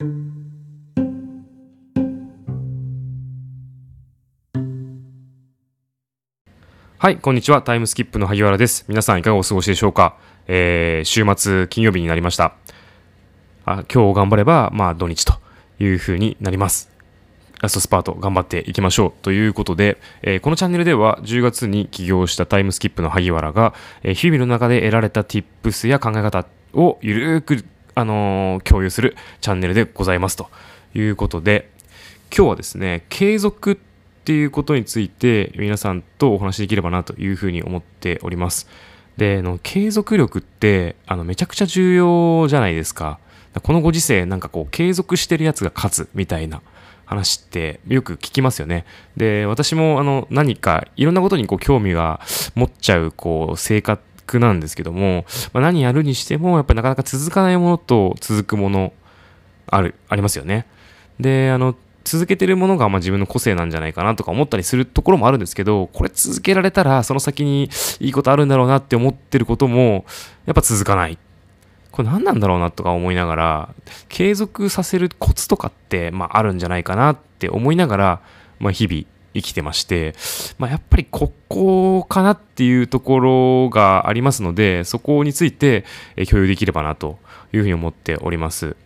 はい、こんにちは。タイムスキップの萩原です。皆さんいかがお過ごしでしょうか？えー、週末金曜日になりました。あ今日頑張れば、まあ土日という風になります。ラストスパート頑張っていきましょうということで、えーこのチャンネルでは10月に起業したタイムスキップの萩原が、えー日々の中で得られた tips や考え方をゆるーく、あのー共有するチャンネルでございますということで、今日はですね、継続っていうことについて皆さんとお話しできればなというふうに思っております。で、の継続力ってあのめちゃくちゃ重要じゃないですか。このご時世なんかこう継続してるやつが勝つみたいな話ってよく聞きますよね。で、私もあの何かいろんなことにこう興味が持っちゃうこう性格なんですけども、まあ、何やるにしてもやっぱりなかなか続かないものと続くものある、ありますよね。で、あの、続けてるものがま自分の個性なんじゃないかなとか思ったりするところもあるんですけど、これ続けられたらその先にいいことあるんだろうなって思ってることも、やっぱ続かない。これ何なんだろうなとか思いながら、継続させるコツとかって、まああるんじゃないかなって思いながら、まあ日々生きてまして、まあやっぱりここかなっていうところがありますので、そこについてえ共有できればなというふうに思っております。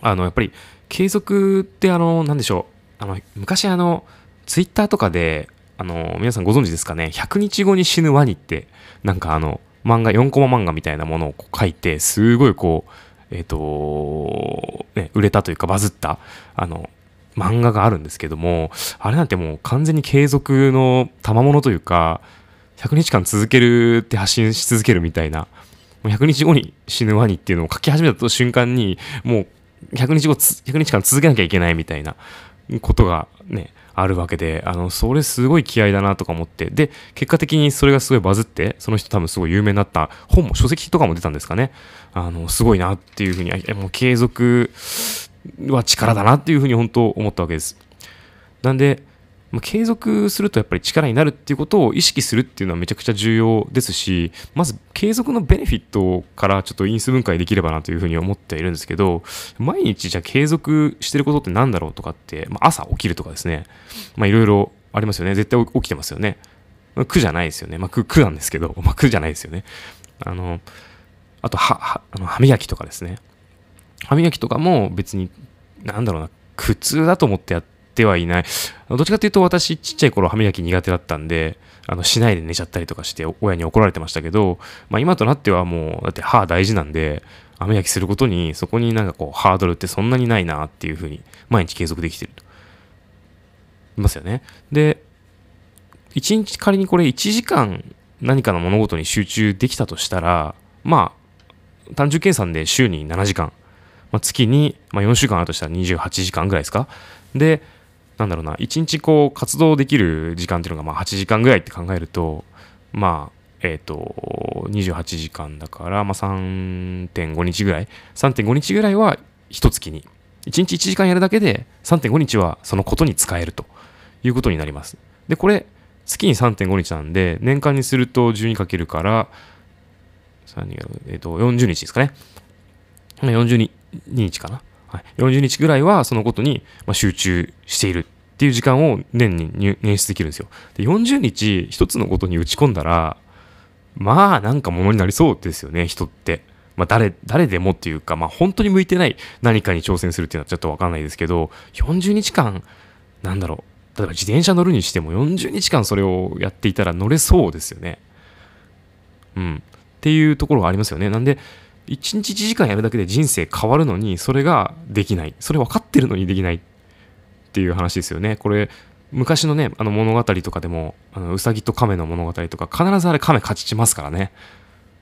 あの、やっぱり継続ってあの、なんでしょう。あの、昔あの、ツイッターとかで、あの、皆さんご存知ですかね、100日後に死ぬワニって、なんかあの、漫画、4コマ漫画みたいなものをこう書いて、すごいこう、えっ、と、ね、売れたというかバズった、あの、漫画があるんですけども、あれなんてもう完全に継続の賜物というか、100日間続けるって発信し続けるみたいな、もう100日後に死ぬワニっていうのを書き始めた瞬間に、もう100日後つ、100日間続けなきゃいけないみたいなことがね、あるわけで、あの、それすごい気合だなとか思って、で、結果的にそれがすごいバズって、その人多分すごい有名になった本も書籍とかも出たんですかね。あの、すごいなっていうふうに、もう継続は力だなっていうふうに本当思ったわけです。なんで、ま継続するとやっぱり力になるっていうことを意識するっていうのはめちゃくちゃ重要ですし、まず継続のベネフィットからちょっと因数分解できればなというふうに思っているんですけど、毎日じゃあ継続してることって何だろうとかって、まあ、朝起きるとかですね、まあいろいろありますよね。絶対起きてますよね。まあ苦じゃないですよね。まあ苦苦なんですけど、まあ苦じゃないですよね。あの、あとは、はあの歯磨きとかですね。歯磨きとかも別に、なんだろうな、苦痛だと思ってやってはいない。どっちかっていうと私ちっちゃい頃歯磨き苦手だったんで、あの、しないで寝ちゃったりとかして親に怒られてましたけど、まあ今となってはもう、だって歯大事なんで、歯磨きすることに、そこになんかこう、ハードルってそんなにないなっていうふうに、毎日継続できてると。いますよね。で、一日仮にこれ1時間何かの物事に集中できたとしたら、まあ、単純計算で週に7時間、まあ、月に、まあ、4週間あるとしたら28時間ぐらいですか？で、なんだろうな、1日こう活動できる時間っていうのがまあ8時間ぐらいって考えると、まあ、えっ、と、28時間だから、まあ3.5日ぐらい、3.5日ぐらいは一月に、1日1時間やるだけで3.5日はそのことに使えるということになります。で、これ、月に3.5日なんで、年間にすると12かけるから、3えっ、と、40日ですかね。まあ42日かな？はい、40日ぐらいはそのことに集中しているっていう時間を年に捻出できるんですよ。で、40日一つのことに打ち込んだら、まあなんかものになりそうですよね、人って。まあ誰、誰でもっていうか、まあ本当に向いてない何かに挑戦するっていうのはちょっとわかんないですけど、40日間、なんだろう、例えば自転車乗るにしても40日間それをやっていたら乗れそうですよね。うん。っていうところがありますよね。なんで、1日1時間やるだけで人生変わるのに、それができない。それ分かってるのにできないっていう話ですよね。これ、昔のね、あの物語とかでも、あの、うさぎと亀の物語とか、必ずあれ亀勝ちますからね。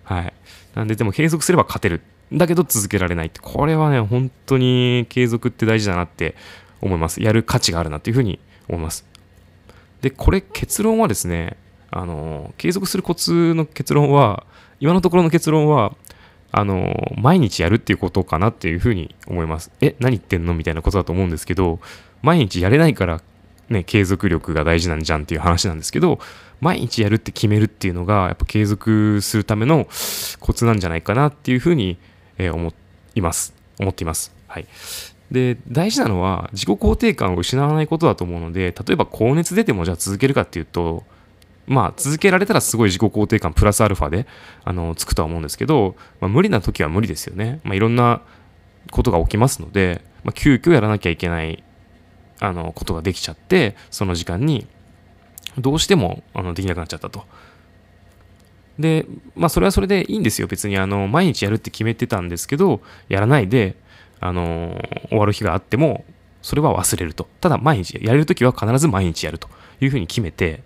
はい。なんで、でも継続すれば勝てる。だけど続けられないって、これはね、本当に継続って大事だなって思います。やる価値があるなっていうふうに思います。で、これ結論はですね、あの、継続するコツの結論は、今のところの結論は、あの、毎日やるっていうことかなっていうふうに思います。え、何言ってんの？みたいなことだと思うんですけど、毎日やれないから、ね、継続力が大事なんじゃんっていう話なんですけど、毎日やるって決めるっていうのが、やっぱ継続するためのコツなんじゃないかなっていうふうに、えー思います。思っています。はい。で、大事なのは自己肯定感を失わないことだと思うので、例えば高熱出てもじゃあ続けるかっていうと、まあ続けられたらすごい自己肯定感プラスアルファで、あの、つくとは思うんですけど、まあ、無理な時は無理ですよね。まあいろんなことが起きますので、まあ、急遽やらなきゃいけないあのことができちゃってその時間にどうしてもあのできなくなっちゃったと。でまあそれはそれでいいんですよ別にあの毎日やるって決めてたんですけどやらないであの終わる日があってもそれは忘れるとただ毎日やれる時は必ず毎日やるというふうに決めて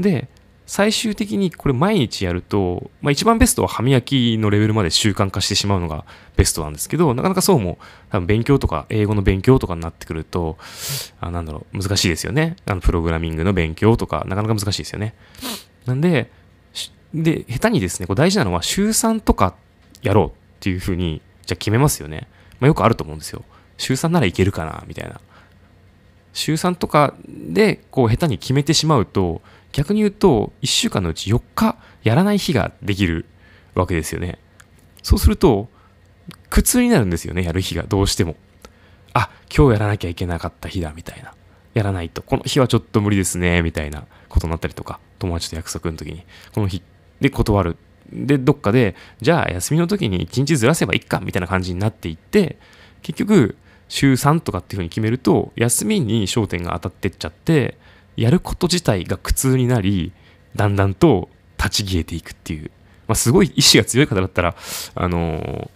で最終的にこれ毎日やると、まあ、一番ベストは歯磨きのレベルまで習慣化してしまうのがベストなんですけど、なかなかそうも、多分勉強とか、英語の勉強とかになってくると、あなんだろう、難しいですよね。あの、プログラミングの勉強とか、なかなか難しいですよね。なんで、で、下手にですね、こう大事なのは週3とかやろうっていうふうに、じゃあ決めますよね。まあ、よくあると思うんですよ。週3ならいけるかな、みたいな。週3とかで、こう、下手に決めてしまうと、逆に言うと、1週間のうち4日やらない日ができるわけですよね。そうすると、苦痛になるんですよね、やる日が、どうしても。あ、今日やらなきゃいけなかった日だ、みたいな。やらないと。この日はちょっと無理ですね、みたいなことになったりとか、友達と約束の時に、この日で断る。で、どっかで、じゃあ休みの時に1日ずらせばいいか、みたいな感じになっていって、結局、週3とかっていうふうに決めると、休みに焦点が当たってっちゃって、やること自体が苦痛になり、だんだんと立ち消えていくっていう。まあ、すごい意志が強い方だったら、あの、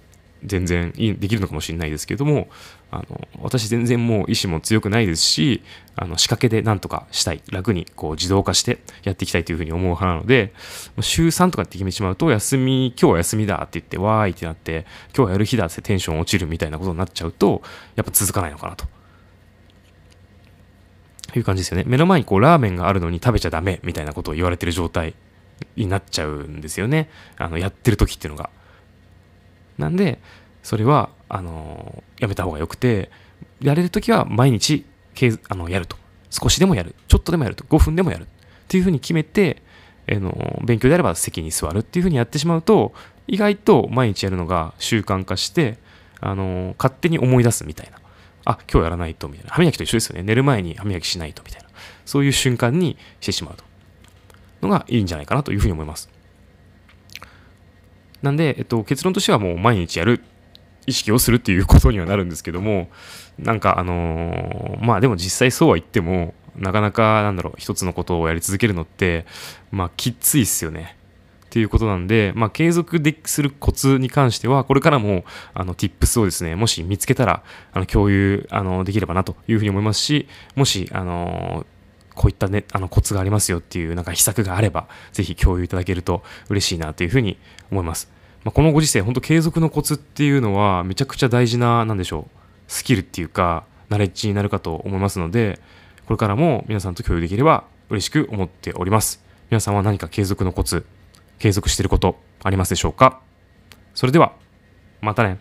全然できるのかもしれないですけども、あの私全然もう意志も強くないですし、あの仕掛けでなんとかしたい、楽にこう自動化してやっていきたいというふうに思う派なので、週3とかって決めてしまうと、休み、今日は休みだって言って、わーいってなって、今日はやる日だってテンション落ちるみたいなことになっちゃうと、やっぱ続かないのかなと。いう感じですよね。目の前にこうラーメンがあるのに食べちゃダメみたいなことを言われてる状態になっちゃうんですよね。あの、やってる時っていうのが。なんで、それは、あのー、やめた方がよくて、やれる時は毎日、あの、やると。少しでもやる。ちょっとでもやると。5分でもやる。っていうふうに決めて、あの勉強であれば席に座るっていうふうにやってしまうと、意外と毎日やるのが習慣化して、あの勝手に思い出すみたいな。あ、今日やらないと、みたいな。歯磨きと一緒ですよね。寝る前に歯磨きしないと、みたいな。そういう瞬間にしてしまうと。のがいいんじゃないかなというふうに思います。なんで、えっと、結論としてはもう毎日やる、意識をするっていうことにはなるんですけども、なんかあのー、まあでも実際そうは言っても、なかなかなんだろう、一つのことをやり続けるのって、まあきついっすよね。っていうことなんで、まあ、継続でするコツに関しては、これからも、あの、tips をですね、もし見つけたら、あの、共有、あの、できればなというふうに思いますし、もし、あの、こういったね、あの、コツがありますよっていう、なんか秘策があれば、ぜひ共有いただけると嬉しいなというふうに思います。まあ、このご時世、本当継続のコツっていうのは、めちゃくちゃ大事な、なんでしょう、スキルっていうか、ナレッジになるかと思いますので、これからも皆さんと共有できれば嬉しく思っております。皆さんは何か継続のコツ、継続していることありますでしょうか？それでは、またね。